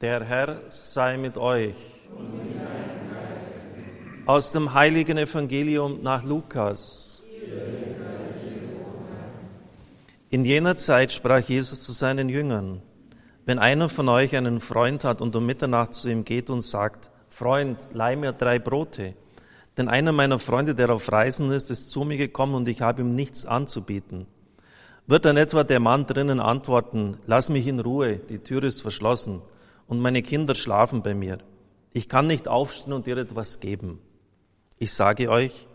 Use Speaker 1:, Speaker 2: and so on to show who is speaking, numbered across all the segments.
Speaker 1: Der Herr sei mit euch. Aus dem heiligen Evangelium nach Lukas. In jener Zeit sprach Jesus zu seinen Jüngern, wenn einer von euch einen Freund hat und um Mitternacht zu ihm geht und sagt, Freund, leih mir drei Brote, denn einer meiner Freunde, der auf Reisen ist, ist zu mir gekommen und ich habe ihm nichts anzubieten. Wird dann etwa der Mann drinnen antworten, lass mich in Ruhe, die Tür ist verschlossen und meine Kinder schlafen bei mir. Ich kann nicht aufstehen und dir etwas geben. Ich sage euch,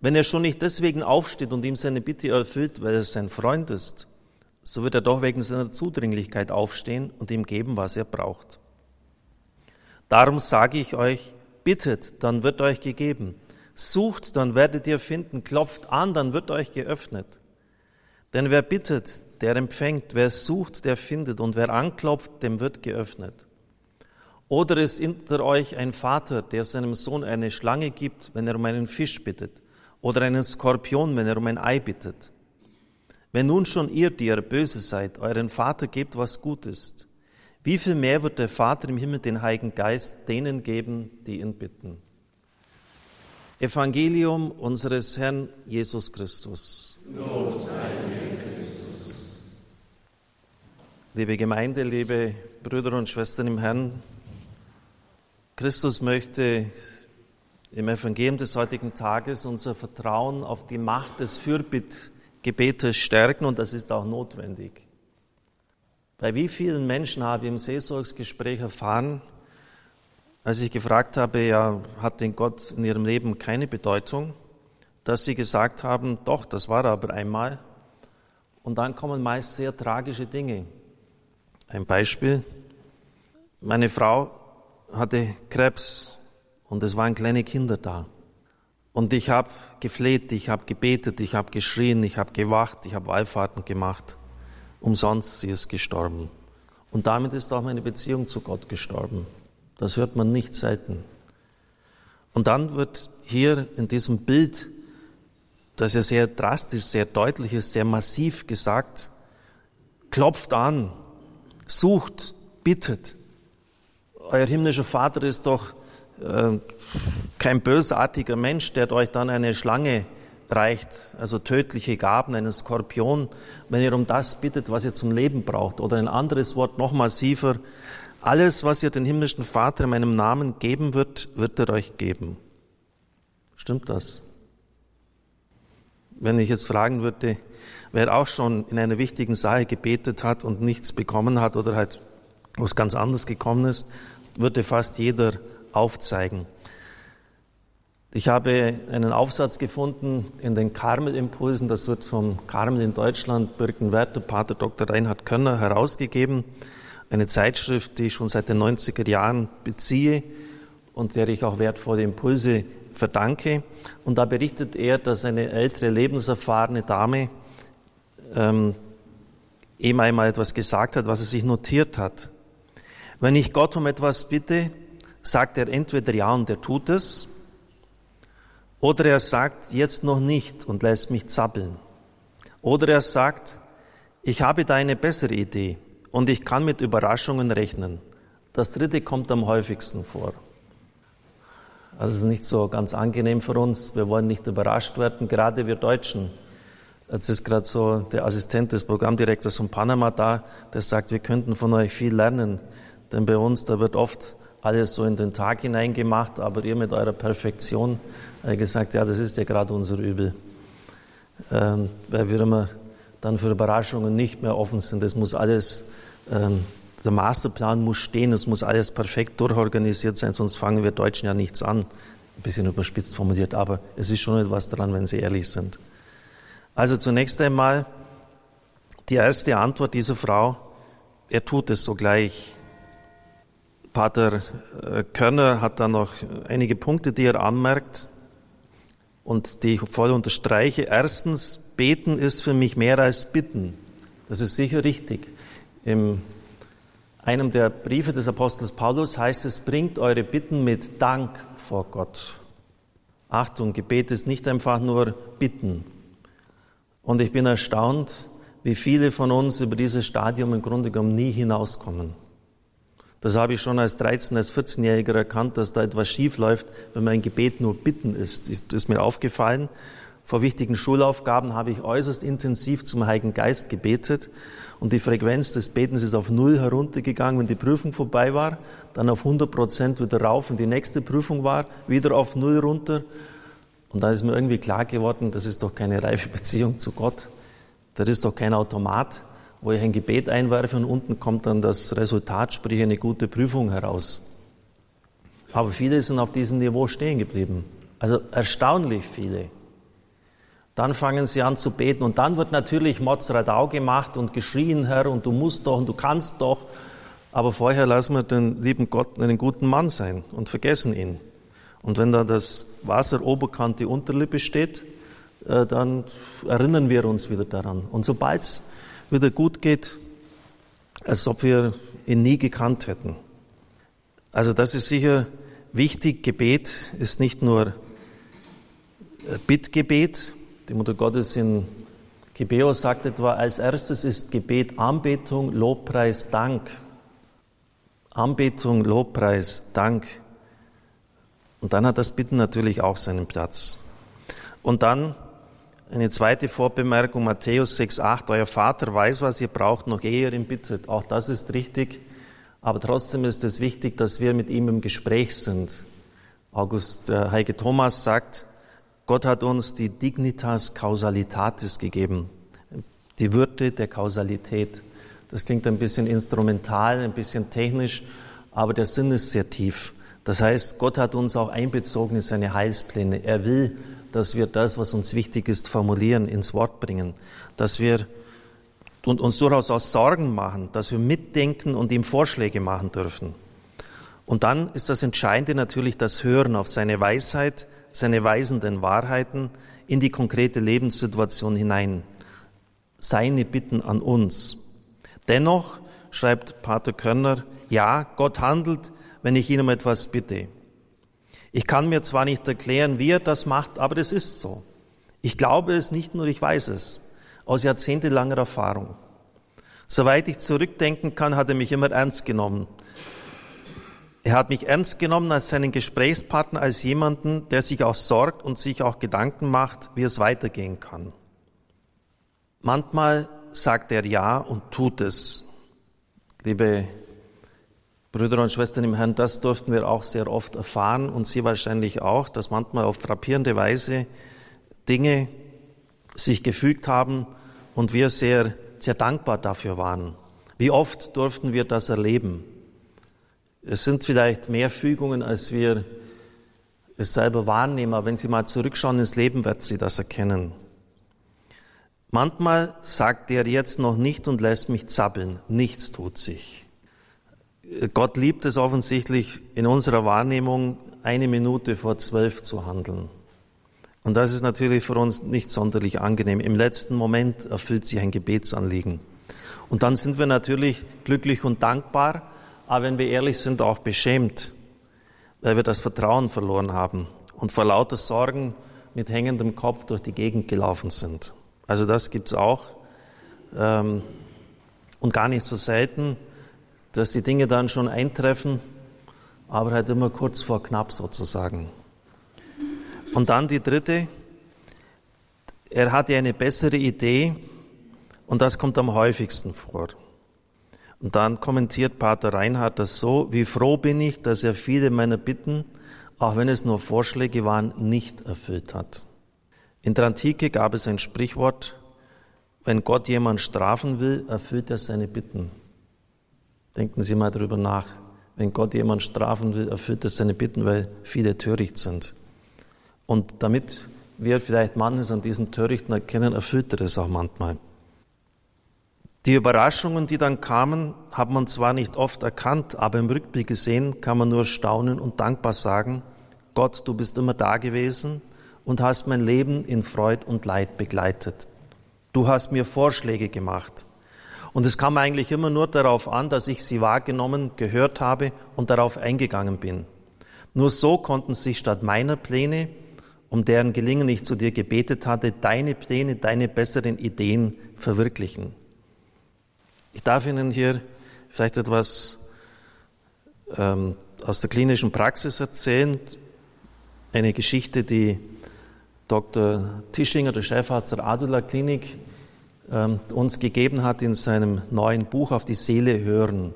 Speaker 1: wenn er schon nicht deswegen aufsteht und ihm seine Bitte erfüllt, weil er sein Freund ist, so wird er doch wegen seiner Zudringlichkeit aufstehen und ihm geben, was er braucht. Darum sage ich euch, bittet, dann wird euch gegeben. Sucht, dann werdet ihr finden. Klopft an, dann wird euch geöffnet. Denn wer bittet, der empfängt. Wer sucht, der findet. Und wer anklopft, dem wird geöffnet. Oder ist unter euch ein Vater, der seinem Sohn eine Schlange gibt, wenn er um einen Fisch bittet, oder einen Skorpion, wenn er um ein Ei bittet? Wenn nun schon ihr, die ihr böse seid, euren Vater gebt, was gut ist, wie viel mehr wird der Vater im Himmel den Heiligen Geist denen geben, die ihn bitten? Evangelium unseres Herrn Jesus Christus. Christus. Liebe Gemeinde, liebe Brüder und Schwestern im Herrn, Christus möchte im Evangelium des heutigen Tages unser Vertrauen auf die Macht des Fürbittgebetes stärken und das ist auch notwendig. Bei wie vielen Menschen habe ich im Seelsorgsgespräch erfahren, als ich gefragt habe, ja, hat denn Gott in ihrem Leben keine Bedeutung, dass sie gesagt haben, doch, das war aber einmal. Und dann kommen meist sehr tragische Dinge. Ein Beispiel, meine Frau hatte Krebs und es waren kleine Kinder da. Und ich habe gefleht, ich habe gebetet, ich habe geschrien, ich habe gewacht, ich habe Wallfahrten gemacht. Umsonst, sie ist gestorben. Und damit ist auch meine Beziehung zu Gott gestorben. Das hört man nicht selten. Und dann wird hier in diesem Bild, das ja sehr drastisch, sehr deutlich ist, sehr massiv gesagt, klopft an, sucht, bittet euer himmlischer Vater ist doch äh, kein bösartiger Mensch, der euch dann eine Schlange reicht, also tödliche Gaben, einen Skorpion, wenn ihr um das bittet, was ihr zum Leben braucht. Oder ein anderes Wort, noch massiver, alles, was ihr den himmlischen Vater in meinem Namen geben wird, wird er euch geben. Stimmt das? Wenn ich jetzt fragen würde, wer auch schon in einer wichtigen Sache gebetet hat und nichts bekommen hat oder halt was ganz anderes gekommen ist, würde fast jeder aufzeigen. Ich habe einen Aufsatz gefunden in den Karmel-Impulsen, das wird vom Karmel in Deutschland, Birkenwerder, Pater Dr. Reinhard Könner herausgegeben. Eine Zeitschrift, die ich schon seit den 90er Jahren beziehe und der ich auch wertvolle Impulse verdanke. Und da berichtet er, dass eine ältere, lebenserfahrene Dame ähm, ihm einmal etwas gesagt hat, was er sich notiert hat. Wenn ich Gott um etwas bitte, sagt er entweder ja und er tut es, oder er sagt jetzt noch nicht und lässt mich zappeln. Oder er sagt, ich habe da eine bessere Idee und ich kann mit Überraschungen rechnen. Das dritte kommt am häufigsten vor. Also es ist nicht so ganz angenehm für uns. Wir wollen nicht überrascht werden, gerade wir Deutschen. Jetzt ist gerade so der Assistent des Programmdirektors von Panama da, der sagt, wir könnten von euch viel lernen. Denn bei uns, da wird oft alles so in den Tag hineingemacht, aber ihr mit eurer Perfektion äh, gesagt, ja, das ist ja gerade unser Übel. Ähm, weil wir immer dann für Überraschungen nicht mehr offen sind. Das muss alles, ähm, der Masterplan muss stehen, es muss alles perfekt durchorganisiert sein, sonst fangen wir Deutschen ja nichts an. Ein bisschen überspitzt formuliert, aber es ist schon etwas dran, wenn Sie ehrlich sind. Also zunächst einmal die erste Antwort dieser Frau, er tut es sogleich. Pater äh, Körner hat da noch einige Punkte, die er anmerkt und die ich voll unterstreiche. Erstens, beten ist für mich mehr als bitten. Das ist sicher richtig. In einem der Briefe des Apostels Paulus heißt es, bringt eure Bitten mit Dank vor Gott. Achtung, Gebet ist nicht einfach nur bitten. Und ich bin erstaunt, wie viele von uns über dieses Stadium im Grunde genommen nie hinauskommen. Das habe ich schon als 13, als 14-Jähriger erkannt, dass da etwas schief läuft, wenn mein Gebet nur Bitten ist. Das ist mir aufgefallen. Vor wichtigen Schulaufgaben habe ich äußerst intensiv zum Heiligen Geist gebetet und die Frequenz des Betens ist auf Null heruntergegangen, wenn die Prüfung vorbei war, dann auf 100 Prozent wieder rauf, wenn die nächste Prüfung war, wieder auf Null runter. Und da ist mir irgendwie klar geworden, das ist doch keine reife Beziehung zu Gott. Das ist doch kein Automat, wo ich ein Gebet einwerfe und unten kommt dann das Resultat, sprich eine gute Prüfung heraus. Aber viele sind auf diesem Niveau stehen geblieben. Also erstaunlich viele. Dann fangen sie an zu beten und dann wird natürlich Motzradau gemacht und geschrien, Herr, und du musst doch und du kannst doch. Aber vorher lassen wir den lieben Gott einen guten Mann sein und vergessen ihn. Und wenn da das Wasser oberkant die Unterlippe steht, äh, dann erinnern wir uns wieder daran. Und sobald es wieder gut geht, als ob wir ihn nie gekannt hätten. Also das ist sicher wichtig. Gebet ist nicht nur Bittgebet, die Mutter Gottes in Gebeo sagt etwa, als erstes ist Gebet Anbetung, Lobpreis, Dank. Anbetung, Lobpreis, Dank. Und dann hat das Bitten natürlich auch seinen Platz. Und dann eine zweite Vorbemerkung, Matthäus 6,8, euer Vater weiß, was ihr braucht, noch ehe ihr ihn bittet. Auch das ist richtig. Aber trotzdem ist es wichtig, dass wir mit ihm im Gespräch sind. August äh, Heike Thomas sagt, Gott hat uns die Dignitas Causalitatis gegeben, die Würde der Kausalität. Das klingt ein bisschen instrumental, ein bisschen technisch, aber der Sinn ist sehr tief. Das heißt, Gott hat uns auch einbezogen in seine Heilspläne. Er will, dass wir das, was uns wichtig ist, formulieren, ins Wort bringen, dass wir und uns durchaus auch Sorgen machen, dass wir mitdenken und ihm Vorschläge machen dürfen. Und dann ist das Entscheidende natürlich das Hören auf seine Weisheit, seine weisenden Wahrheiten in die konkrete Lebenssituation hinein. Seine Bitten an uns. Dennoch, schreibt Pater Körner, ja, Gott handelt, wenn ich ihn um etwas bitte. Ich kann mir zwar nicht erklären, wie er das macht, aber es ist so. Ich glaube es nicht nur, ich weiß es aus jahrzehntelanger Erfahrung. Soweit ich zurückdenken kann, hat er mich immer ernst genommen. Er hat mich ernst genommen als seinen Gesprächspartner, als jemanden, der sich auch sorgt und sich auch Gedanken macht, wie es weitergehen kann. Manchmal sagt er Ja und tut es. Liebe Brüder und Schwestern im Herrn, das durften wir auch sehr oft erfahren und Sie wahrscheinlich auch, dass manchmal auf frappierende Weise Dinge sich gefügt haben und wir sehr, sehr dankbar dafür waren. Wie oft durften wir das erleben? Es sind vielleicht mehr Fügungen, als wir es selber wahrnehmen, aber wenn Sie mal zurückschauen ins Leben, werden Sie das erkennen. Manchmal sagt er jetzt noch nicht und lässt mich zappeln. Nichts tut sich. Gott liebt es offensichtlich in unserer Wahrnehmung, eine Minute vor zwölf zu handeln. Und das ist natürlich für uns nicht sonderlich angenehm. Im letzten Moment erfüllt sich ein Gebetsanliegen. Und dann sind wir natürlich glücklich und dankbar, aber wenn wir ehrlich sind, auch beschämt, weil wir das Vertrauen verloren haben und vor lauter Sorgen mit hängendem Kopf durch die Gegend gelaufen sind. Also das gibt's auch. Ähm, und gar nicht so selten, dass die Dinge dann schon eintreffen, aber halt immer kurz vor knapp sozusagen. Und dann die dritte, er hatte eine bessere Idee und das kommt am häufigsten vor. Und dann kommentiert Pater Reinhardt das so, wie froh bin ich, dass er viele meiner Bitten, auch wenn es nur Vorschläge waren, nicht erfüllt hat. In der Antike gab es ein Sprichwort, wenn Gott jemand strafen will, erfüllt er seine Bitten. Denken Sie mal darüber nach. Wenn Gott jemand strafen will, erfüllt er seine Bitten, weil viele töricht sind. Und damit wir vielleicht manches an diesen Törichten erkennen, erfüllt er es auch manchmal. Die Überraschungen, die dann kamen, hat man zwar nicht oft erkannt, aber im Rückblick gesehen kann man nur staunen und dankbar sagen, Gott, du bist immer da gewesen und hast mein Leben in Freud und Leid begleitet. Du hast mir Vorschläge gemacht. Und es kam eigentlich immer nur darauf an, dass ich sie wahrgenommen, gehört habe und darauf eingegangen bin. Nur so konnten sich statt meiner Pläne, um deren Gelingen ich zu dir gebetet hatte, deine Pläne, deine besseren Ideen verwirklichen. Ich darf Ihnen hier vielleicht etwas ähm, aus der klinischen Praxis erzählen. Eine Geschichte, die Dr. Tischinger, der Chefarzt der Adula Klinik, uns gegeben hat in seinem neuen Buch Auf die Seele hören.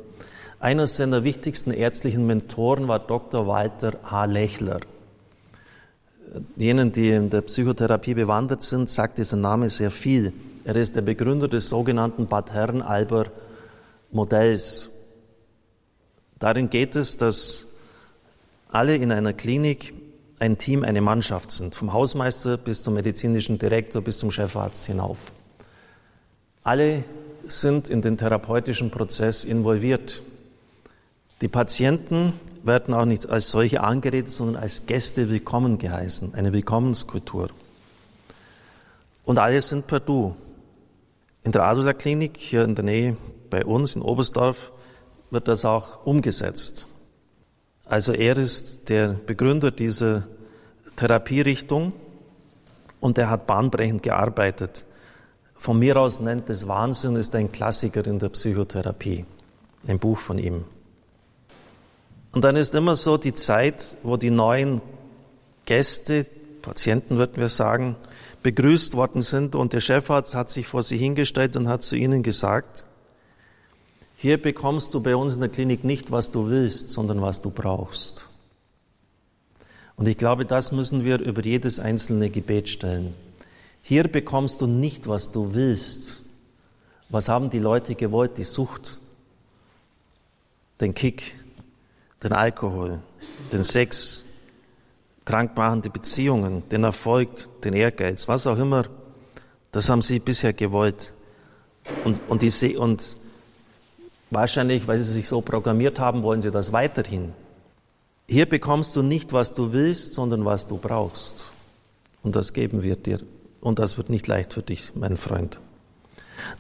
Speaker 1: Einer seiner wichtigsten ärztlichen Mentoren war Dr. Walter H. Lechler. Jenen, die in der Psychotherapie bewandert sind, sagt dieser Name sehr viel. Er ist der Begründer des sogenannten Bad Herrenalber Modells. Darin geht es, dass alle in einer Klinik ein Team, eine Mannschaft sind, vom Hausmeister bis zum medizinischen Direktor bis zum Chefarzt hinauf. Alle sind in den therapeutischen Prozess involviert. Die Patienten werden auch nicht als solche angeredet, sondern als Gäste willkommen geheißen, eine Willkommenskultur. Und alle sind per Du. In der Adula Klinik hier in der Nähe bei uns in Oberstdorf wird das auch umgesetzt. Also er ist der Begründer dieser Therapierichtung und er hat bahnbrechend gearbeitet. Von mir aus nennt es Wahnsinn, ist ein Klassiker in der Psychotherapie. Ein Buch von ihm. Und dann ist immer so die Zeit, wo die neuen Gäste, Patienten würden wir sagen, begrüßt worden sind und der Chefarzt hat sich vor sie hingestellt und hat zu ihnen gesagt, hier bekommst du bei uns in der Klinik nicht, was du willst, sondern was du brauchst. Und ich glaube, das müssen wir über jedes einzelne Gebet stellen. Hier bekommst du nicht, was du willst. Was haben die Leute gewollt? Die Sucht, den Kick, den Alkohol, den Sex, krankmachende Beziehungen, den Erfolg, den Ehrgeiz, was auch immer. Das haben sie bisher gewollt. Und, und, die, und wahrscheinlich, weil sie sich so programmiert haben, wollen sie das weiterhin. Hier bekommst du nicht, was du willst, sondern was du brauchst. Und das geben wir dir. Und das wird nicht leicht für dich, mein Freund.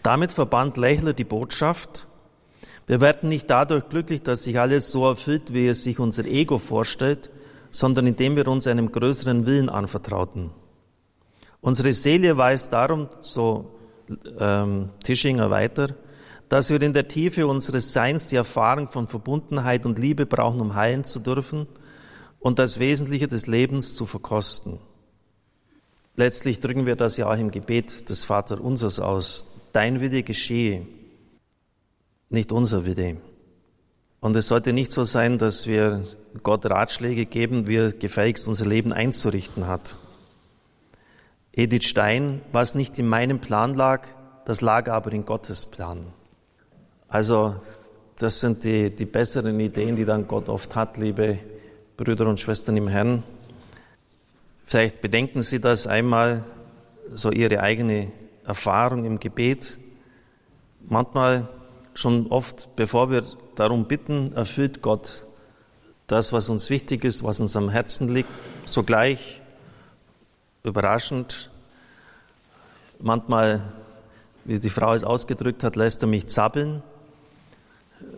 Speaker 1: Damit verband Lechler die Botschaft, wir werden nicht dadurch glücklich, dass sich alles so erfüllt, wie es sich unser Ego vorstellt, sondern indem wir uns einem größeren Willen anvertrauten. Unsere Seele weiß darum, so ähm, Tischinger weiter, dass wir in der Tiefe unseres Seins die Erfahrung von Verbundenheit und Liebe brauchen, um heilen zu dürfen und das Wesentliche des Lebens zu verkosten. Letztlich drücken wir das ja auch im Gebet des Vaterunsers aus. Dein Wille geschehe, nicht unser Wille. Und es sollte nicht so sein, dass wir Gott Ratschläge geben, wie er gefälligst unser Leben einzurichten hat. Edith Stein, was nicht in meinem Plan lag, das lag aber in Gottes Plan. Also das sind die, die besseren Ideen, die dann Gott oft hat, liebe Brüder und Schwestern im Herrn. Vielleicht bedenken Sie das einmal, so Ihre eigene Erfahrung im Gebet. Manchmal schon oft, bevor wir darum bitten, erfüllt Gott das, was uns wichtig ist, was uns am Herzen liegt, sogleich überraschend. Manchmal, wie die Frau es ausgedrückt hat, lässt er mich zappeln.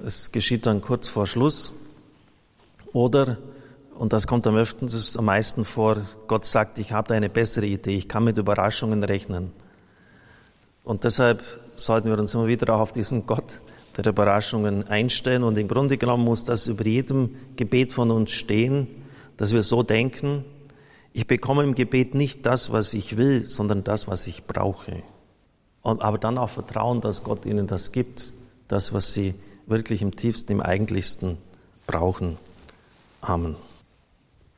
Speaker 1: Es geschieht dann kurz vor Schluss. Oder, und das kommt am öften, am meisten vor, Gott sagt, ich habe eine bessere Idee, ich kann mit Überraschungen rechnen. Und deshalb sollten wir uns immer wieder auch auf diesen Gott der Überraschungen einstellen. Und im Grunde genommen muss das über jedem Gebet von uns stehen, dass wir so denken, ich bekomme im Gebet nicht das, was ich will, sondern das, was ich brauche. Und, aber dann auch vertrauen, dass Gott ihnen das gibt, das, was sie wirklich im tiefsten, im eigentlichsten brauchen. Amen.